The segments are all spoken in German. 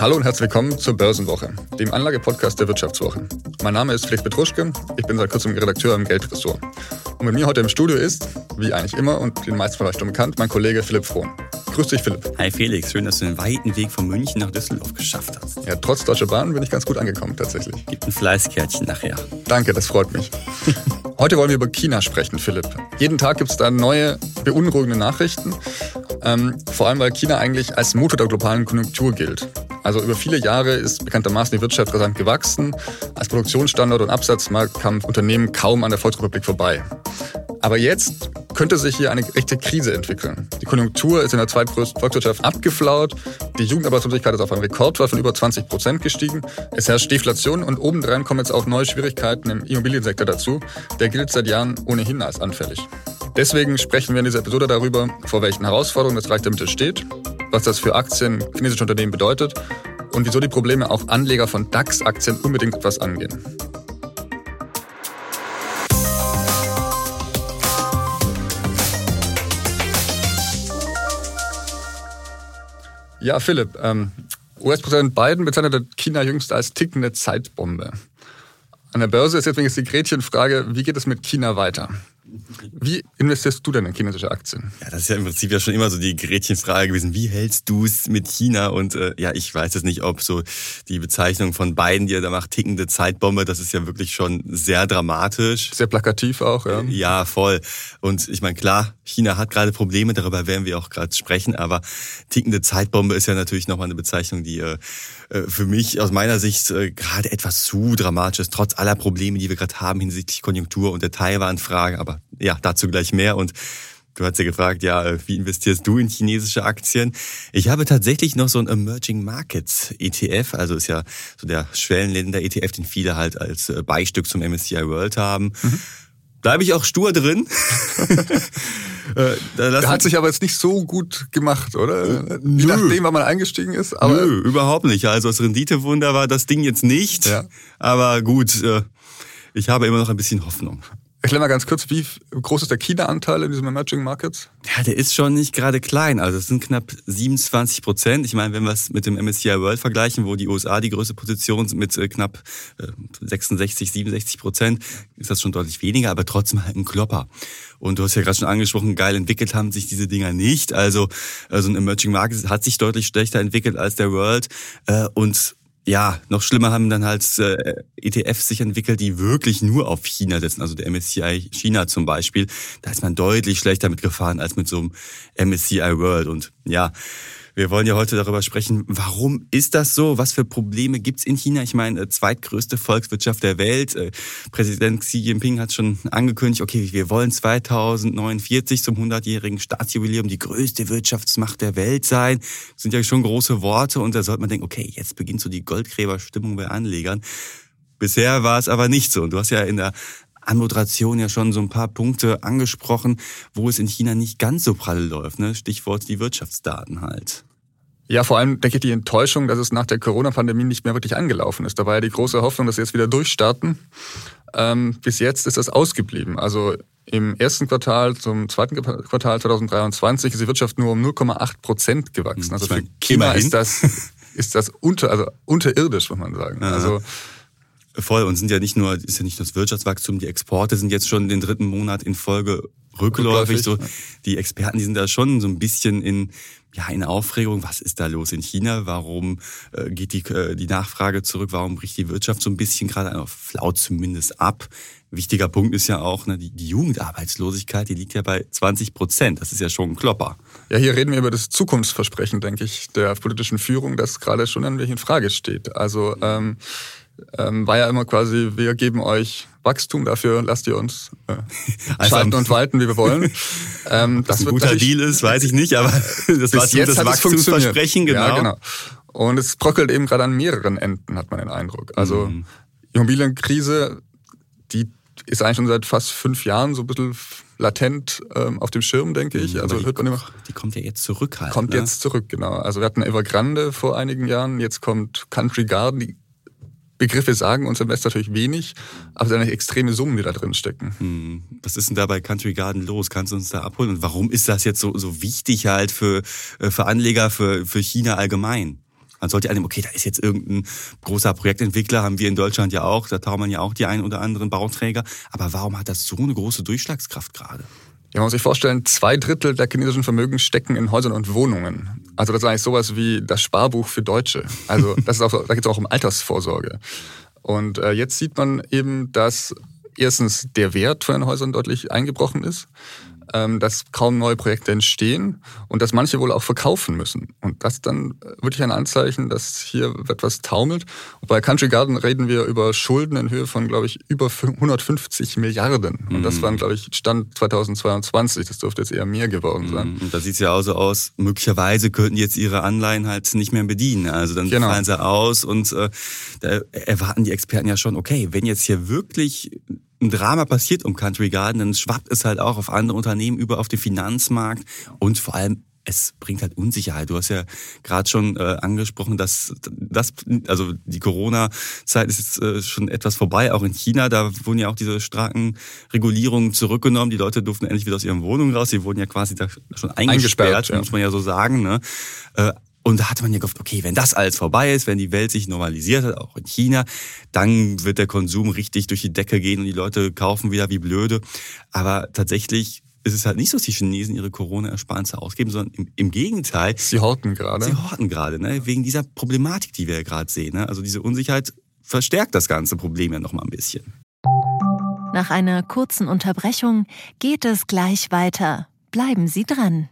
Hallo und herzlich willkommen zur Börsenwoche, dem Anlagepodcast der Wirtschaftswoche. Mein Name ist Felix Petruschke, ich bin seit kurzem Redakteur im Geldressort. Und mit mir heute im Studio ist, wie eigentlich immer und den meisten vielleicht schon bekannt, mein Kollege Philipp Frohn. Grüß dich, Philipp. Hi Felix, schön, dass du den weiten Weg von München nach Düsseldorf geschafft hast. Ja, trotz Deutscher Bahn bin ich ganz gut angekommen, tatsächlich. Gibt ein Fleißkärtchen nachher. Danke, das freut mich. Heute wollen wir über China sprechen, Philipp. Jeden Tag gibt es da neue, beunruhigende Nachrichten. Ähm, vor allem, weil China eigentlich als Motor der globalen Konjunktur gilt. Also über viele Jahre ist bekanntermaßen die Wirtschaft rasant gewachsen. Als Produktionsstandort und Absatzmarkt kam Unternehmen kaum an der Volksrepublik vorbei. Aber jetzt könnte sich hier eine echte Krise entwickeln. Die Konjunktur ist in der zweitgrößten Volkswirtschaft abgeflaut. Die Jugendarbeitslosigkeit ist auf einen Rekordwert von über 20 Prozent gestiegen. Es herrscht Deflation und obendrein kommen jetzt auch neue Schwierigkeiten im Immobiliensektor dazu. Der gilt seit Jahren ohnehin als anfällig. Deswegen sprechen wir in dieser Episode darüber, vor welchen Herausforderungen das Reich der Mitte steht, was das für Aktien chinesischer Unternehmen bedeutet und wieso die Probleme auch Anleger von DAX-Aktien unbedingt etwas angehen. Ja, Philipp, ähm, US-Präsident Biden bezeichnete China jüngst als tickende Zeitbombe. An der Börse ist jetzt die Gretchenfrage, wie geht es mit China weiter? Wie investierst du denn in chinesische Aktien? Ja, das ist ja im Prinzip ja schon immer so die Gretchenfrage gewesen. Wie hältst du es mit China? Und äh, ja, ich weiß jetzt nicht, ob so die Bezeichnung von beiden, die er da macht, tickende Zeitbombe, das ist ja wirklich schon sehr dramatisch. Sehr plakativ auch, ja. Ja, voll. Und ich meine, klar, China hat gerade Probleme, darüber werden wir auch gerade sprechen, aber tickende Zeitbombe ist ja natürlich nochmal eine Bezeichnung, die äh, äh, für mich aus meiner Sicht äh, gerade etwas zu dramatisch ist, trotz aller Probleme, die wir gerade haben hinsichtlich Konjunktur und der Taiwan-Frage. Aber ja, dazu gleich mehr. Und Du hast ja gefragt, ja, äh, wie investierst du in chinesische Aktien? Ich habe tatsächlich noch so ein Emerging Markets ETF, also ist ja so der Schwellenländer ETF, den viele halt als Beistück zum MSCI World haben. Mhm. Bleibe ich auch stur drin. Äh, der hat sich aber jetzt nicht so gut gemacht, oder? Äh, Je nachdem, wann man eingestiegen ist. Aber Nö, überhaupt nicht. Also das Renditewunder war das Ding jetzt nicht. Ja. Aber gut, äh, ich habe immer noch ein bisschen Hoffnung. Erklär mal ganz kurz, wie groß ist der China-Anteil in diesem Emerging Markets? Ja, der ist schon nicht gerade klein. Also es sind knapp 27 Prozent. Ich meine, wenn wir es mit dem MSCI World vergleichen, wo die USA die größte Position sind mit knapp 66, 67 Prozent, ist das schon deutlich weniger, aber trotzdem halt ein Klopper. Und du hast ja gerade schon angesprochen, geil entwickelt haben sich diese Dinger nicht. Also, also ein Emerging Market hat sich deutlich schlechter entwickelt als der World. Und ja, noch schlimmer haben dann halt äh, ETFs sich entwickelt, die wirklich nur auf China setzen. Also der MSCI China zum Beispiel. Da ist man deutlich schlechter mitgefahren als mit so einem MSCI World. Und ja, wir wollen ja heute darüber sprechen, warum ist das so? Was für Probleme gibt's in China? Ich meine, äh, zweitgrößte Volkswirtschaft der Welt. Äh, Präsident Xi Jinping hat schon angekündigt, okay, wir wollen 2049 zum 100-jährigen Staatsjubiläum die größte Wirtschaftsmacht der Welt sein. Das sind ja schon große Worte und da sollte man denken, okay, jetzt beginnt so die Goldgräberstimmung bei Anlegern. Bisher war es aber nicht so. Und du hast ja in der Anmoderation ja schon so ein paar Punkte angesprochen, wo es in China nicht ganz so pralle läuft. Ne? Stichwort die Wirtschaftsdaten halt. Ja, vor allem denke ich die Enttäuschung, dass es nach der Corona-Pandemie nicht mehr wirklich angelaufen ist. Da war ja die große Hoffnung, dass sie jetzt wieder durchstarten. Ähm, bis jetzt ist das ausgeblieben. Also im ersten Quartal zum zweiten Quartal 2023 ist die Wirtschaft nur um 0,8 Prozent gewachsen. Also für China ist das, ist das unter, also unterirdisch, muss man sagen. Ja. Also Voll und sind ja nicht nur, ist ja nicht nur das Wirtschaftswachstum, die Exporte sind jetzt schon den dritten Monat in Folge rückläufig. So, die Experten, die sind da schon so ein bisschen in, ja, in Aufregung. Was ist da los in China? Warum äh, geht die, äh, die Nachfrage zurück? Warum bricht die Wirtschaft so ein bisschen gerade, flaut zumindest ab? Wichtiger Punkt ist ja auch, ne, die, die Jugendarbeitslosigkeit, die liegt ja bei 20 Prozent. Das ist ja schon ein Klopper. Ja, hier reden wir über das Zukunftsversprechen, denke ich, der politischen Führung, das gerade schon an welchen Frage steht. Also ähm, ähm, war ja immer quasi, wir geben euch Wachstum, dafür lasst ihr uns äh, schalten und walten, wie wir wollen. Ähm, das ein guter Deal ist, weiß ich nicht, aber das war jetzt das Wachstumsversprechen, genau. Ja, genau. Und es bröckelt eben gerade an mehreren Enden, hat man den Eindruck. Also mhm. Immobilienkrise, die ist eigentlich schon seit fast fünf Jahren so ein bisschen latent ähm, auf dem Schirm, denke ich. Mhm, also die, hört man immer. Die kommt ja jetzt zurück halt. Kommt ne? jetzt zurück, genau. Also wir hatten Evergrande vor einigen Jahren, jetzt kommt Country Garden, die Begriffe sagen uns im West natürlich wenig, aber es sind eigentlich extreme Summen, die da drin stecken. Hm. Was ist denn da bei Country Garden los? Kannst du uns da abholen? Und warum ist das jetzt so, so wichtig halt für, äh, für Anleger, für, für China allgemein? Man sollte annehmen, okay, da ist jetzt irgendein großer Projektentwickler, haben wir in Deutschland ja auch, da tauchen man ja auch die ein oder anderen Bauträger. Aber warum hat das so eine große Durchschlagskraft gerade? Ja, man muss sich vorstellen, zwei Drittel der chinesischen Vermögens stecken in Häusern und Wohnungen. Also das ist eigentlich sowas wie das Sparbuch für Deutsche. Also das ist auch, da geht es auch um Altersvorsorge. Und äh, jetzt sieht man eben, dass erstens der Wert von den Häusern deutlich eingebrochen ist dass kaum neue Projekte entstehen und dass manche wohl auch verkaufen müssen. Und das dann äh, wirklich ein Anzeichen, dass hier etwas taumelt. Und bei Country Garden reden wir über Schulden in Höhe von, glaube ich, über 150 Milliarden. Und das mhm. waren, glaube ich, Stand 2022. Das dürfte jetzt eher mehr geworden sein. Und da sieht es ja auch so aus, möglicherweise könnten jetzt ihre Anleihen halt nicht mehr bedienen. Also dann genau. fallen sie aus und äh, da erwarten die Experten ja schon, okay, wenn jetzt hier wirklich ein Drama passiert um Country Garden, dann schwappt es halt auch auf andere Unternehmen über auf den Finanzmarkt und vor allem es bringt halt Unsicherheit. Du hast ja gerade schon äh, angesprochen, dass das, also die Corona-Zeit ist jetzt äh, schon etwas vorbei, auch in China. Da wurden ja auch diese starken Regulierungen zurückgenommen. Die Leute durften endlich wieder aus ihren Wohnungen raus. Die wurden ja quasi da schon eingesperrt, eingesperrt ja. muss man ja so sagen. Ne? Äh, und da hatte man ja gehofft, okay, wenn das alles vorbei ist, wenn die Welt sich normalisiert hat, auch in China, dann wird der Konsum richtig durch die Decke gehen und die Leute kaufen wieder wie blöde. Aber tatsächlich ist es halt nicht so, dass die Chinesen ihre Corona-Ersparnisse ausgeben, sondern im, im, Gegenteil. Sie horten gerade. Sie horten gerade, ne? wegen dieser Problematik, die wir ja gerade sehen. Ne? Also diese Unsicherheit verstärkt das ganze Problem ja noch mal ein bisschen. Nach einer kurzen Unterbrechung geht es gleich weiter. Bleiben Sie dran.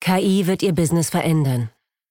KI wird Ihr Business verändern.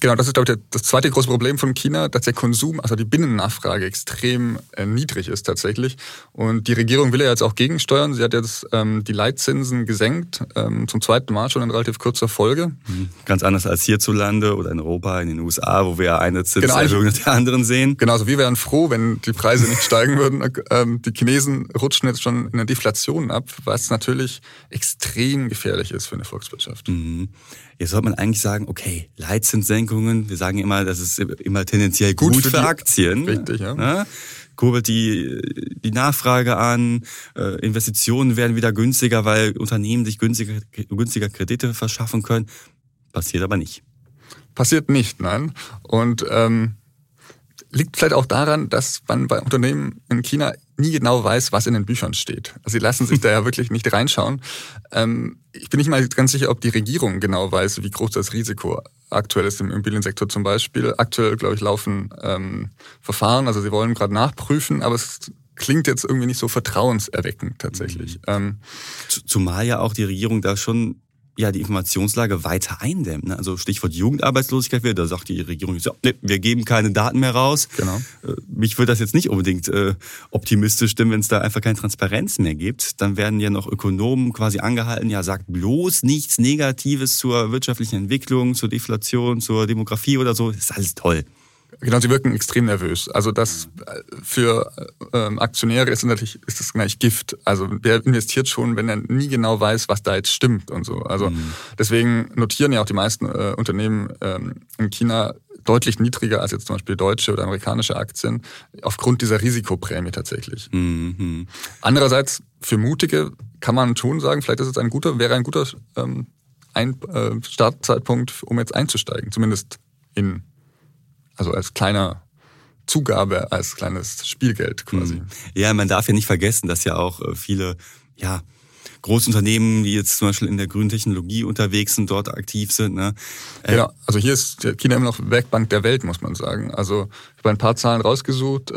Genau, das ist, glaube ich, das zweite große Problem von China, dass der Konsum, also die Binnennachfrage extrem äh, niedrig ist tatsächlich. Und die Regierung will ja jetzt auch gegensteuern. Sie hat jetzt ähm, die Leitzinsen gesenkt, ähm, zum zweiten Mal schon in relativ kurzer Folge. Mhm. Ganz anders als hierzulande oder in Europa, in den USA, wo wir eine Zinserhöhung genau, der anderen sehen. Genau, also wir wären froh, wenn die Preise nicht steigen würden. Ähm, die Chinesen rutschen jetzt schon in eine Deflation ab, was natürlich extrem gefährlich ist für eine Volkswirtschaft. Mhm. Jetzt sollte man eigentlich sagen, okay, Leitzinssenkungen, wir sagen immer, das ist immer tendenziell gut, gut für, für Aktien. Richtig, ja. Ne? Kurbelt die, die Nachfrage an, äh, Investitionen werden wieder günstiger, weil Unternehmen sich günstiger, günstiger Kredite verschaffen können. Passiert aber nicht. Passiert nicht, nein. Und ähm, liegt vielleicht auch daran, dass man bei Unternehmen in China nie genau weiß, was in den Büchern steht. Also sie lassen sich da ja wirklich nicht reinschauen. Ähm, ich bin nicht mal ganz sicher, ob die Regierung genau weiß, wie groß das Risiko aktuell ist im Immobiliensektor zum Beispiel. Aktuell, glaube ich, laufen ähm, Verfahren, also sie wollen gerade nachprüfen, aber es klingt jetzt irgendwie nicht so vertrauenserweckend tatsächlich. Mhm. Ähm, Zumal ja auch die Regierung da schon ja die Informationslage weiter eindämmt. Ne? Also Stichwort Jugendarbeitslosigkeit wird, da sagt die Regierung, so, nee, wir geben keine Daten mehr raus. Genau. Äh, mich würde das jetzt nicht unbedingt äh, optimistisch stimmen, wenn es da einfach keine Transparenz mehr gibt. Dann werden ja noch Ökonomen quasi angehalten, ja, sagt bloß nichts Negatives zur wirtschaftlichen Entwicklung, zur Deflation, zur Demografie oder so. Das ist alles toll. Genau, sie wirken extrem nervös. Also das äh, für ähm, Aktionäre ist natürlich ist das gleich Gift. Also der investiert schon, wenn er nie genau weiß, was da jetzt stimmt und so. Also mhm. deswegen notieren ja auch die meisten äh, Unternehmen ähm, in China deutlich niedriger als jetzt zum Beispiel deutsche oder amerikanische Aktien aufgrund dieser Risikoprämie tatsächlich. Mhm. Andererseits für Mutige kann man schon sagen, vielleicht ist es ein guter, wäre ein guter ähm, ein, äh, Startzeitpunkt, um jetzt einzusteigen, zumindest in also als kleiner Zugabe, als kleines Spielgeld quasi. Mhm. Ja, man darf ja nicht vergessen, dass ja auch äh, viele, ja, Großunternehmen, die jetzt zum Beispiel in der grünen Technologie unterwegs sind, dort aktiv sind. Ne? Äh, genau, also hier ist China immer noch Werkbank der Welt, muss man sagen. Also ich habe ein paar Zahlen rausgesucht.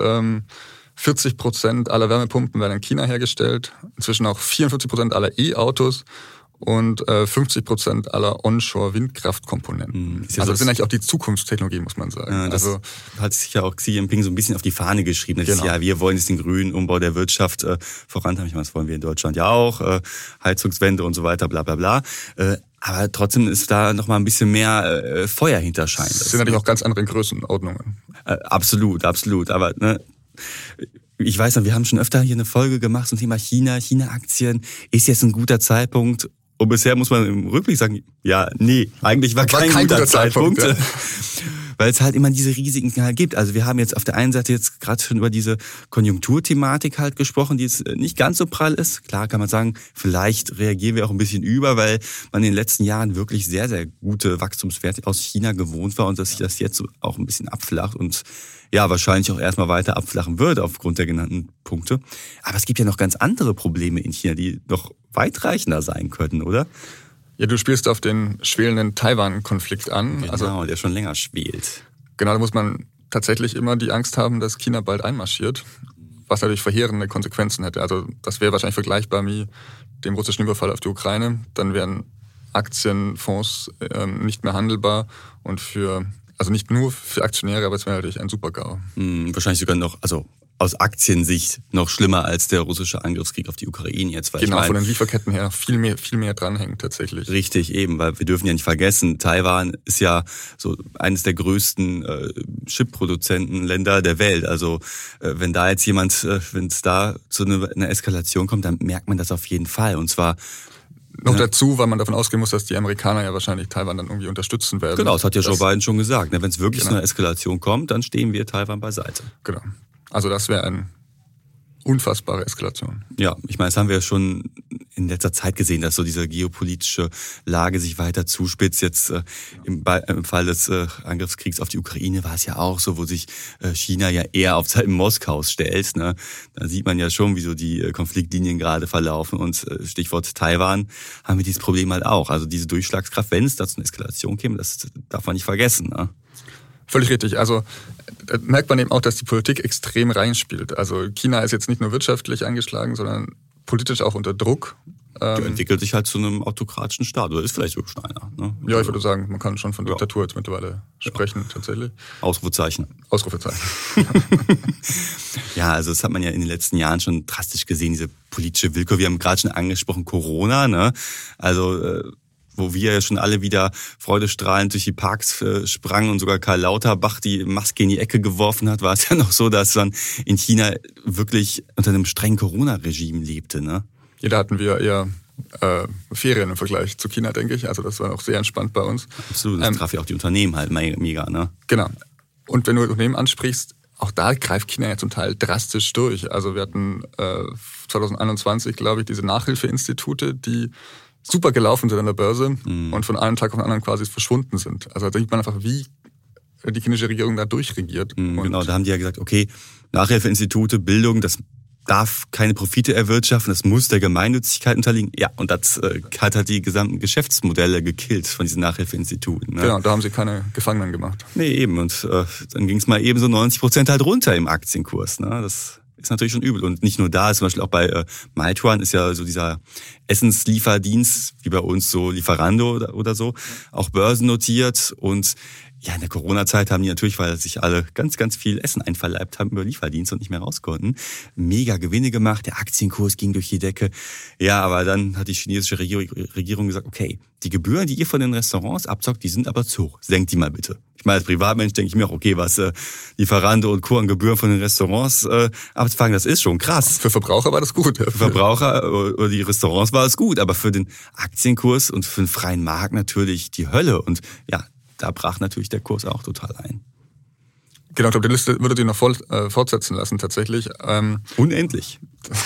40 ähm, Prozent aller Wärmepumpen werden in China hergestellt, inzwischen auch 44 Prozent aller E-Autos und äh, 50 Prozent aller Onshore-Windkraftkomponenten. Mhm. Ja also das sind eigentlich auch die Zukunftstechnologien, muss man sagen. Ja, das also hat sich ja auch Xi Jinping so ein bisschen auf die Fahne geschrieben. Genau. Ja, wir wollen jetzt den grünen Umbau der Wirtschaft äh, vorantreiben. Ich meine, das wollen wir in Deutschland ja auch. Äh, Heizungswende und so weiter, bla bla bla. Äh, Aber trotzdem ist da noch mal ein bisschen mehr äh, Feuer hinter scheint. Das sind natürlich auch ganz andere Größenordnungen. Äh, absolut, absolut. Aber ne, ich weiß noch, wir haben schon öfter hier eine Folge gemacht zum Thema China, China-Aktien. Ist jetzt ein guter Zeitpunkt? Und bisher muss man im Rückblick sagen, ja, nee, eigentlich war, war kein, kein, guter, guter Zeitpunkt. Zeitpunkt ja. weil es halt immer diese Risiken halt gibt. Also wir haben jetzt auf der einen Seite jetzt gerade schon über diese Konjunkturthematik halt gesprochen, die jetzt nicht ganz so prall ist. Klar kann man sagen, vielleicht reagieren wir auch ein bisschen über, weil man in den letzten Jahren wirklich sehr, sehr gute Wachstumswerte aus China gewohnt war und dass sich das jetzt auch ein bisschen abflacht und ja, wahrscheinlich auch erstmal weiter abflachen wird aufgrund der genannten Punkte. Aber es gibt ja noch ganz andere Probleme in China, die noch weitreichender sein könnten, oder? Ja, du spielst auf den schwelenden Taiwan-Konflikt an. Genau, also, der schon länger schwelt. Genau, da muss man tatsächlich immer die Angst haben, dass China bald einmarschiert, was natürlich verheerende Konsequenzen hätte. Also das wäre wahrscheinlich vergleichbar mit dem russischen Überfall auf die Ukraine. Dann wären Aktienfonds ähm, nicht mehr handelbar und für also nicht nur für Aktionäre, aber es wäre natürlich ein Super-GAU. Hm, wahrscheinlich sogar noch, also aus Aktiensicht noch schlimmer als der russische Angriffskrieg auf die Ukraine jetzt. Weil genau, ich mein, von den Lieferketten her viel mehr, viel mehr dranhängt tatsächlich. Richtig, eben, weil wir dürfen ja nicht vergessen, Taiwan ist ja so eines der größten äh, Chip-Produzentenländer der Welt. Also äh, wenn da jetzt jemand, äh, wenn es da zu einer eine Eskalation kommt, dann merkt man das auf jeden Fall. Und zwar noch ja. dazu, weil man davon ausgehen muss, dass die Amerikaner ja wahrscheinlich Taiwan dann irgendwie unterstützen werden. Genau, das hat ja Joe Biden schon gesagt. Ne? Wenn es wirklich genau. zu einer Eskalation kommt, dann stehen wir Taiwan beiseite. Genau. Also das wäre eine unfassbare Eskalation. Ja, ich meine, das haben wir ja schon in letzter Zeit gesehen, dass so diese geopolitische Lage sich weiter zuspitzt. Jetzt äh, im, im, Fall des äh, Angriffskriegs auf die Ukraine war es ja auch so, wo sich äh, China ja eher auf Seiten Moskaus stellt. Ne? Da sieht man ja schon, wie so die äh, Konfliktlinien gerade verlaufen. Und äh, Stichwort Taiwan haben wir dieses Problem halt auch. Also diese Durchschlagskraft, wenn es da zu einer Eskalation käme, das darf man nicht vergessen. Ne? Völlig richtig. Also da merkt man eben auch, dass die Politik extrem reinspielt. Also China ist jetzt nicht nur wirtschaftlich angeschlagen, sondern politisch auch unter Druck. Der ähm, entwickelt sich halt zu einem autokratischen Staat oder ist vielleicht sogar schon einer. Ne? Ja, ich würde sagen, man kann schon von Diktatur jetzt mittlerweile sprechen, ja. tatsächlich. Ausrufezeichen. Ausrufezeichen. ja, also das hat man ja in den letzten Jahren schon drastisch gesehen, diese politische Willkür. Wir haben gerade schon angesprochen, Corona. Ne? Also äh, wo wir ja schon alle wieder freudestrahlend durch die Parks äh, sprangen und sogar Karl Lauterbach die Maske in die Ecke geworfen hat, war es ja noch so, dass man in China wirklich unter einem strengen Corona-Regime lebte. Ne? Ja, da hatten wir eher äh, Ferien im Vergleich zu China, denke ich. Also das war auch sehr entspannt bei uns. Absolut, das ähm, traf ja auch die Unternehmen halt mega, ne? Genau. Und wenn du Unternehmen ansprichst, auch da greift China ja zum Teil drastisch durch. Also wir hatten äh, 2021, glaube ich, diese Nachhilfeinstitute, die super gelaufen sind an der Börse mhm. und von einem Tag auf den anderen quasi verschwunden sind. Also da sieht man einfach, wie die chinesische Regierung da durchregiert. Mhm, genau, da haben die ja gesagt, okay, Nachhilfeinstitute, Bildung, das darf keine Profite erwirtschaften, das muss der Gemeinnützigkeit unterliegen. Ja, und das äh, hat halt die gesamten Geschäftsmodelle gekillt von diesen Nachhilfeinstituten. Ne? Genau, da haben sie keine Gefangenen gemacht. Nee, eben. Und äh, dann ging es mal eben so 90 Prozent halt runter im Aktienkurs. Ne? Das ist natürlich schon übel. Und nicht nur da, zum Beispiel auch bei äh, Meituan ist ja so dieser Essenslieferdienst, wie bei uns so Lieferando oder, oder so, auch börsennotiert. Und ja, in der Corona-Zeit haben die natürlich, weil sich alle ganz, ganz viel Essen einverleibt haben über Lieferdienst und nicht mehr raus konnten, mega Gewinne gemacht. Der Aktienkurs ging durch die Decke. Ja, aber dann hat die chinesische Regierung gesagt, okay, die Gebühren, die ihr von den Restaurants abzockt, die sind aber zu hoch. Senkt die mal bitte. Ich meine, als Privatmensch denke ich mir auch, okay, was äh, Lieferando und Co. an Gebühren von den Restaurants äh, abzufangen, das ist schon krass. Für Verbraucher war das gut. Für Verbraucher äh, oder die Restaurants war es gut, aber für den Aktienkurs und für den freien Markt natürlich die Hölle. Und ja, da brach natürlich der Kurs auch total ein. Genau, ich glaube, die Liste würde ich noch voll, äh, fortsetzen lassen tatsächlich. Ähm, Unendlich.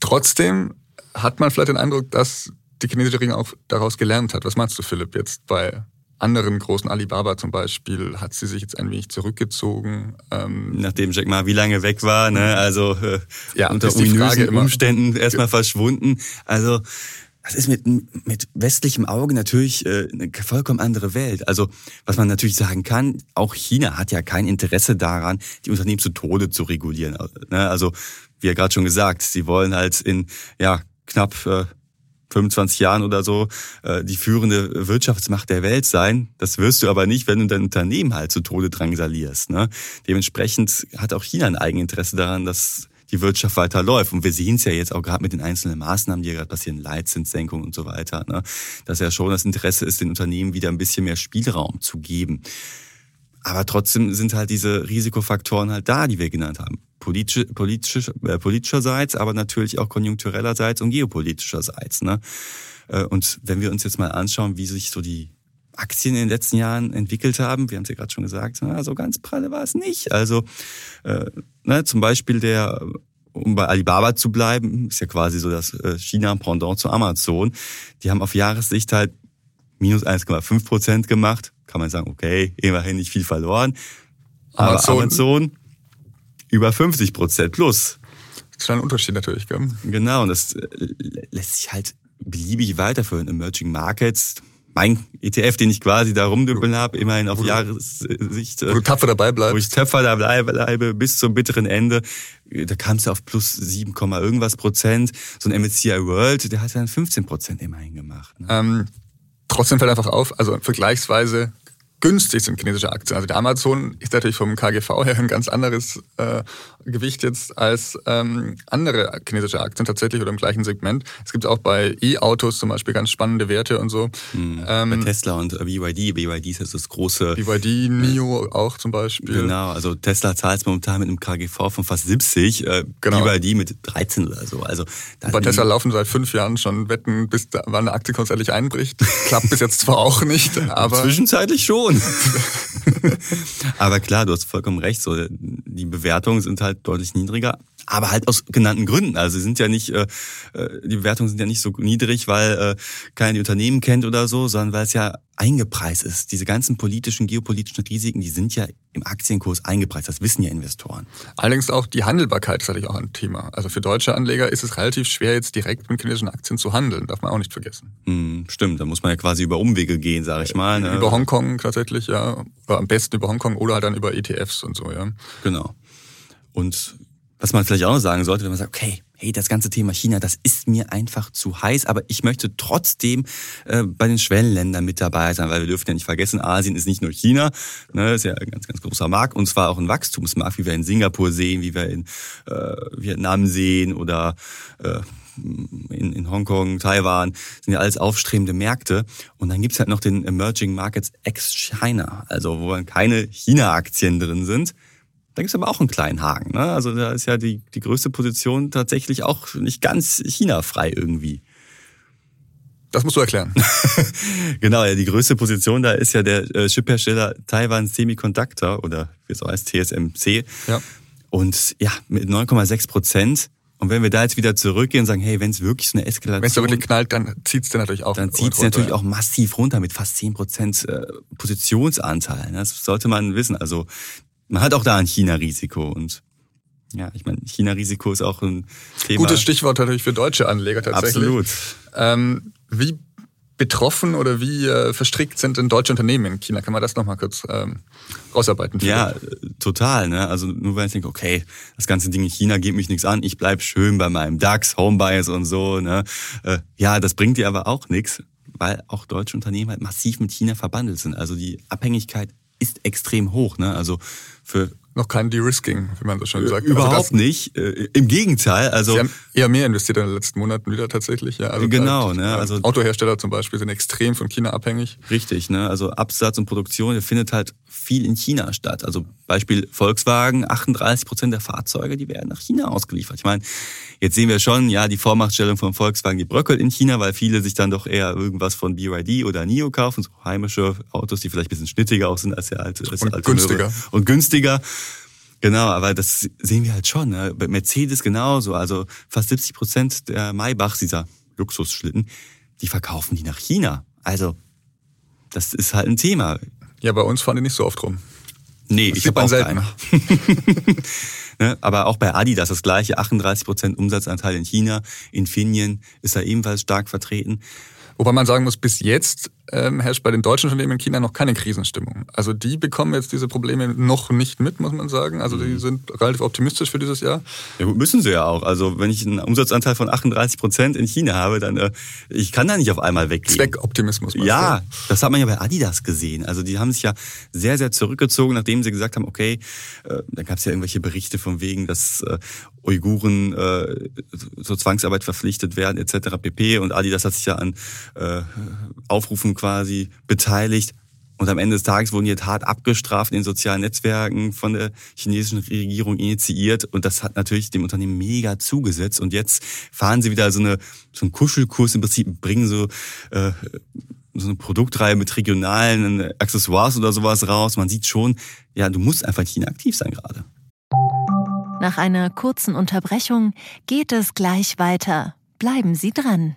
Trotzdem hat man vielleicht den Eindruck, dass die chinesische Regierung auch daraus gelernt hat. Was meinst du, Philipp, jetzt bei anderen großen Alibaba zum Beispiel hat sie sich jetzt ein wenig zurückgezogen. Ähm Nachdem Jack Ma wie lange weg war, ne? also äh, ja, unter ominösen Umständen erstmal verschwunden. Also das ist mit, mit westlichem Auge natürlich äh, eine vollkommen andere Welt. Also was man natürlich sagen kann, auch China hat ja kein Interesse daran, die Unternehmen zu Tode zu regulieren. Ne? Also wie ja gerade schon gesagt, sie wollen halt in ja knapp äh, 25 Jahren oder so äh, die führende Wirtschaftsmacht der Welt sein. Das wirst du aber nicht, wenn du dein Unternehmen halt zu Tode drangsalierst. Ne? Dementsprechend hat auch China ein Eigeninteresse daran, dass die Wirtschaft weiter läuft. Und wir sehen es ja jetzt auch gerade mit den einzelnen Maßnahmen, die ja gerade passieren, Leitzinssenkung und so weiter, ne? dass ja schon das Interesse ist, den Unternehmen wieder ein bisschen mehr Spielraum zu geben. Aber trotzdem sind halt diese Risikofaktoren halt da, die wir genannt haben. Politische, politische, äh, politischerseits, aber natürlich auch konjunkturellerseits und geopolitischerseits. Ne? Äh, und wenn wir uns jetzt mal anschauen, wie sich so die Aktien in den letzten Jahren entwickelt haben, wir haben es ja gerade schon gesagt, na, so ganz pralle war es nicht. Also äh, ne, zum Beispiel der, um bei Alibaba zu bleiben, ist ja quasi so das äh, China-Pendant zu Amazon. Die haben auf Jahressicht halt minus 1,5 Prozent gemacht. Kann man sagen, okay, immerhin nicht viel verloren. Aber Amazon, Amazon über 50 Prozent plus. Ein Unterschied natürlich, gell? Genau, und das äh, lässt sich halt beliebig weiterführen. Emerging Markets, mein ETF, den ich quasi da rumdüppeln habe, immerhin auf Jahressicht. Wo du tapfer dabei bleibst. Wo ich tapfer dabei bleibe bis zum bitteren Ende. Da kam es ja auf plus 7, irgendwas Prozent. So ein MSCI World, der hat dann 15 Prozent immerhin gemacht. Ne? Ähm, trotzdem fällt einfach auf, also vergleichsweise günstig sind chinesische Aktien. Also der Amazon ist natürlich vom KGV her ein ganz anderes äh, Gewicht jetzt als ähm, andere chinesische Aktien tatsächlich oder im gleichen Segment. Es gibt auch bei E-Autos zum Beispiel ganz spannende Werte und so. Mhm. Ähm, bei Tesla und äh, BYD. BYD ist jetzt das große. BYD, NIO auch zum Beispiel. Genau, also Tesla zahlt momentan mit einem KGV von fast 70, äh, genau. BYD mit 13 oder so. Also bei Tesla laufen seit fünf Jahren schon Wetten, bis da, wann eine Aktie grundsätzlich einbricht. Klappt bis jetzt zwar auch nicht, aber zwischenzeitlich schon. aber klar, du hast vollkommen recht. So die Bewertungen sind halt deutlich niedriger, aber halt aus genannten Gründen. Also sie sind ja nicht, äh, äh, die Bewertungen sind ja nicht so niedrig, weil äh, keiner die Unternehmen kennt oder so, sondern weil es ja eingepreist ist. Diese ganzen politischen, geopolitischen Risiken, die sind ja im Aktienkurs eingepreist. Das wissen ja Investoren. Allerdings auch die Handelbarkeit ist natürlich auch ein Thema. Also für deutsche Anleger ist es relativ schwer, jetzt direkt mit chinesischen Aktien zu handeln. Darf man auch nicht vergessen. Hm, stimmt, da muss man ja quasi über Umwege gehen, sage ich mal. Ne? Über Hongkong tatsächlich, ja. Oder am besten über Hongkong oder halt dann über ETFs und so, ja. Genau. Und was man vielleicht auch noch sagen sollte, wenn man sagt, okay, hey, das ganze Thema China, das ist mir einfach zu heiß, aber ich möchte trotzdem äh, bei den Schwellenländern mit dabei sein, weil wir dürfen ja nicht vergessen, Asien ist nicht nur China, ne, ist ja ein ganz, ganz großer Markt und zwar auch ein Wachstumsmarkt, wie wir in Singapur sehen, wie wir in äh, Vietnam sehen oder äh, in, in Hongkong, Taiwan, sind ja alles aufstrebende Märkte. Und dann gibt's halt noch den Emerging Markets ex-China, also wo keine China-Aktien drin sind. Da gibt's aber auch einen kleinen Haken. Ne? Also da ist ja die, die größte Position tatsächlich auch nicht ganz China-frei irgendwie. Das musst du erklären. genau, ja, die größte Position da ist ja der äh, Chiphersteller Taiwan Semiconductor oder wie es so heißt, TSMC. Ja. Und ja, mit 9,6 Prozent. Und wenn wir da jetzt wieder zurückgehen und sagen, hey, wenn es wirklich so eine Eskalation... Wenn es wirklich knallt, dann zieht's dir natürlich auch Dann zieht's natürlich ja. auch massiv runter mit fast 10 Prozent äh, Positionsanteil. Das sollte man wissen. Also man hat auch da ein China-Risiko und ja, ich meine, China-Risiko ist auch ein Thema. Gutes Stichwort natürlich für deutsche Anleger tatsächlich. Absolut. Ähm, wie betroffen oder wie äh, verstrickt sind denn deutsche Unternehmen in China? Kann man das nochmal kurz ähm, rausarbeiten? Ja, total. Ne? Also nur wenn ich denke, okay, das ganze Ding in China geht mich nichts an, ich bleib schön bei meinem DAX, Homebias und so. Ne? Äh, ja, das bringt dir aber auch nichts, weil auch deutsche Unternehmen halt massiv mit China verbandelt sind. Also die Abhängigkeit ist extrem hoch. Ne? Also für noch kein De-Risking, wie man so schon sagt. Überhaupt also das, nicht. Äh, Im Gegenteil. Also Sie haben eher mehr investiert in den letzten Monaten wieder tatsächlich. Ja. Also genau. Halt, ne? also Autohersteller zum Beispiel sind extrem von China abhängig. Richtig. Ne? Also Absatz und Produktion, der findet halt viel in China statt. Also Beispiel Volkswagen, 38 Prozent der Fahrzeuge, die werden nach China ausgeliefert. Ich meine, jetzt sehen wir schon, ja, die Vormachtstellung von Volkswagen, die bröckelt in China, weil viele sich dann doch eher irgendwas von BYD oder NIO kaufen, so heimische Autos, die vielleicht ein bisschen schnittiger auch sind als der alte. Als und alte günstiger. Möbel. Und günstiger. Genau, aber das sehen wir halt schon. Ne? Mercedes genauso. Also fast 70 Prozent der Maybachs, dieser Luxusschlitten, die verkaufen die nach China. Also das ist halt ein Thema. Ja, bei uns fahren die nicht so oft rum. Nee, das ich habe auch selten. ne? Aber auch bei Adidas das gleiche, 38 Prozent Umsatzanteil in China. Infineon ist da ebenfalls stark vertreten. Wobei man sagen muss, bis jetzt ähm, herrscht bei den deutschen Unternehmen in China noch keine Krisenstimmung. Also die bekommen jetzt diese Probleme noch nicht mit, muss man sagen. Also die mhm. sind relativ optimistisch für dieses Jahr. Ja, gut, müssen sie ja auch. Also wenn ich einen Umsatzanteil von 38 Prozent in China habe, dann äh, ich kann da nicht auf einmal weggehen. Zweckoptimismus. Ja, du? das hat man ja bei Adidas gesehen. Also die haben sich ja sehr, sehr zurückgezogen, nachdem sie gesagt haben, okay, äh, da gab es ja irgendwelche Berichte von wegen, dass äh, Uiguren äh, zur Zwangsarbeit verpflichtet werden etc. pp. Und Adidas hat sich ja an äh, Aufrufen quasi beteiligt. Und am Ende des Tages wurden die hart abgestraft in den sozialen Netzwerken von der chinesischen Regierung initiiert. Und das hat natürlich dem Unternehmen mega zugesetzt. Und jetzt fahren sie wieder so, eine, so einen Kuschelkurs im Prinzip, bringen so, äh, so eine Produktreihe mit regionalen Accessoires oder sowas raus. Man sieht schon, ja, du musst einfach in China aktiv sein gerade. Nach einer kurzen Unterbrechung geht es gleich weiter. Bleiben Sie dran.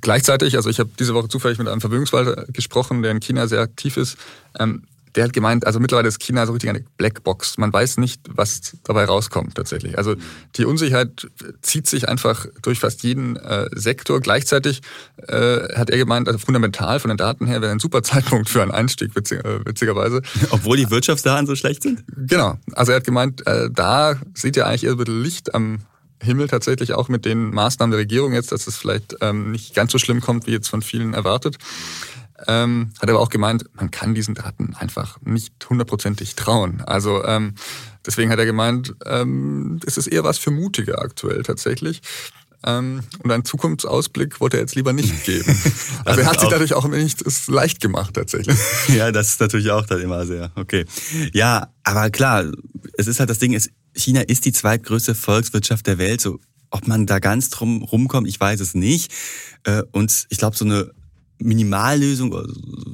Gleichzeitig, also ich habe diese Woche zufällig mit einem Vermögensverwalter gesprochen, der in China sehr aktiv ist. Ähm, der hat gemeint, also mittlerweile ist China so richtig eine Blackbox. Man weiß nicht, was dabei rauskommt tatsächlich. Also die Unsicherheit zieht sich einfach durch fast jeden äh, Sektor. Gleichzeitig äh, hat er gemeint, also fundamental von den Daten her wäre ein super Zeitpunkt für einen Einstieg, witzig, äh, witzigerweise. Obwohl die Wirtschaftsdaten so schlecht sind? Genau. Also er hat gemeint, äh, da sieht er eigentlich eher ein bisschen Licht am Himmel tatsächlich auch mit den Maßnahmen der Regierung jetzt, dass es vielleicht ähm, nicht ganz so schlimm kommt, wie jetzt von vielen erwartet. Ähm, hat aber auch gemeint, man kann diesen Daten einfach nicht hundertprozentig trauen. Also ähm, deswegen hat er gemeint, ähm, es ist eher was für Mutige aktuell tatsächlich. Ähm, und einen Zukunftsausblick wollte er jetzt lieber nicht geben. Also er hat sich dadurch auch nicht leicht gemacht tatsächlich. ja, das ist natürlich auch dann immer sehr okay. Ja, aber klar, es ist halt das Ding, es China ist die zweitgrößte Volkswirtschaft der Welt. So, ob man da ganz drum rumkommt, ich weiß es nicht. Äh, und ich glaube, so eine Minimallösung,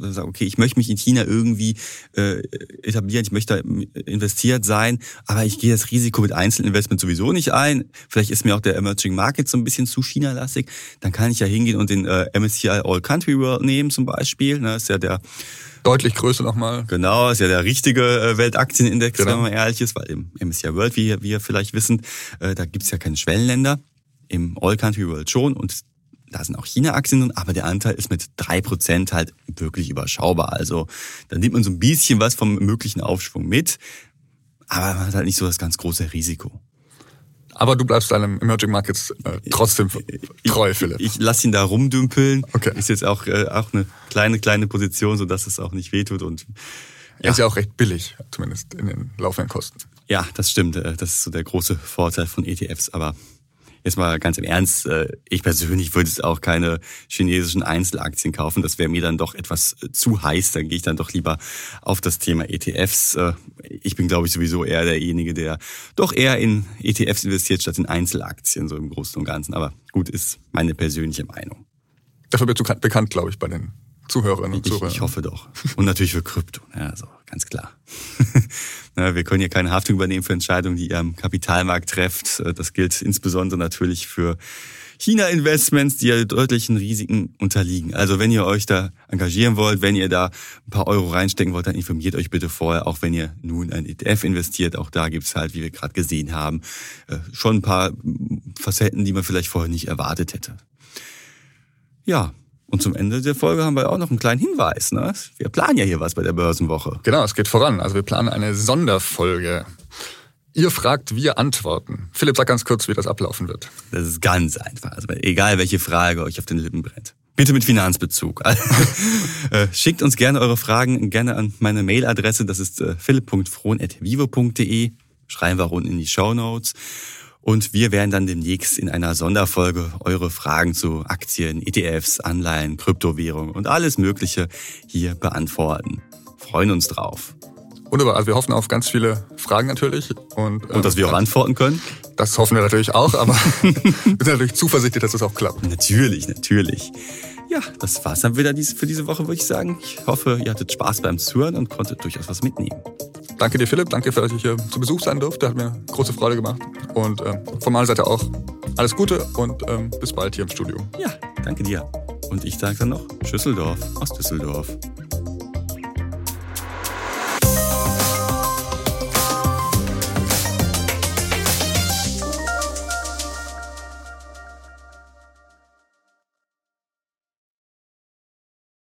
also, okay, ich möchte mich in China irgendwie äh, etablieren, ich möchte investiert sein, aber ich gehe das Risiko mit Einzelinvestment sowieso nicht ein. Vielleicht ist mir auch der Emerging Market so ein bisschen zu China-lastig. Dann kann ich ja hingehen und den äh, MSCI All Country World nehmen zum Beispiel. Ne, ist ja der Deutlich größer nochmal. Genau, ist ja der richtige äh, Weltaktienindex, genau. wenn man ehrlich ist, weil im MSCI World, wie wir vielleicht wissen, äh, da gibt's ja keine Schwellenländer. Im All Country World schon und da sind auch China-Aktien drin, aber der Anteil ist mit drei Prozent halt wirklich überschaubar. Also da nimmt man so ein bisschen was vom möglichen Aufschwung mit, aber man hat halt nicht so das ganz große Risiko. Aber du bleibst deinem Emerging Markets äh, trotzdem treu, ich, Philipp. Ich, ich lasse ihn da rumdümpeln. Okay. Ist jetzt auch, äh, auch eine kleine, kleine Position, sodass es auch nicht wehtut. Und, ja. Er ist ja auch recht billig, zumindest in den laufenden Kosten. Ja, das stimmt. Äh, das ist so der große Vorteil von ETFs. Aber jetzt mal ganz im Ernst, äh, ich persönlich würde jetzt auch keine chinesischen Einzelaktien kaufen. Das wäre mir dann doch etwas äh, zu heiß. Dann gehe ich dann doch lieber auf das Thema ETFs. Äh, ich bin, glaube ich, sowieso eher derjenige, der doch eher in ETFs investiert, statt in Einzelaktien, so im Großen und Ganzen. Aber gut, ist meine persönliche Meinung. Dafür bist du bekannt, glaube ich, bei den Zuhörerinnen und Zuhörern. Ich, ich hoffe doch. Und natürlich für Krypto, ja, so, ganz klar. Wir können ja keine Haftung übernehmen für Entscheidungen, die ihr am Kapitalmarkt trefft. Das gilt insbesondere natürlich für China-Investments, die ja deutlichen Risiken unterliegen. Also wenn ihr euch da engagieren wollt, wenn ihr da ein paar Euro reinstecken wollt, dann informiert euch bitte vorher, auch wenn ihr nun ein ETF investiert. Auch da gibt's halt, wie wir gerade gesehen haben, äh, schon ein paar Facetten, die man vielleicht vorher nicht erwartet hätte. Ja, und zum Ende der Folge haben wir auch noch einen kleinen Hinweis. Ne? Wir planen ja hier was bei der Börsenwoche. Genau, es geht voran. Also wir planen eine Sonderfolge. Ihr fragt, wir antworten. Philipp, sag ganz kurz, wie das ablaufen wird. Das ist ganz einfach. Also egal, welche Frage euch auf den Lippen brennt. Bitte mit Finanzbezug. Äh, schickt uns gerne eure Fragen gerne an meine Mailadresse. Das ist äh, philipp.frohn.vivo.de. Schreiben wir auch unten in die Show Notes. Und wir werden dann demnächst in einer Sonderfolge eure Fragen zu Aktien, ETFs, Anleihen, Kryptowährungen und alles Mögliche hier beantworten. Freuen uns drauf. Wunderbar. Also wir hoffen auf ganz viele Fragen natürlich. Und, und dass wir auch antworten können? Das hoffen wir natürlich auch, aber wir sind natürlich zuversichtlich, dass das auch klappt. Natürlich, natürlich. Ja, das war's dann wieder für diese Woche, würde ich sagen. Ich hoffe, ihr hattet Spaß beim Zuhören und konntet durchaus was mitnehmen. Danke dir, Philipp. Danke, dass ich hier zu Besuch sein durfte. Hat mir große Freude gemacht. Und äh, von meiner Seite auch alles Gute und ähm, bis bald hier im Studio. Ja, danke dir. Und ich sage dann noch Schüsseldorf aus Düsseldorf.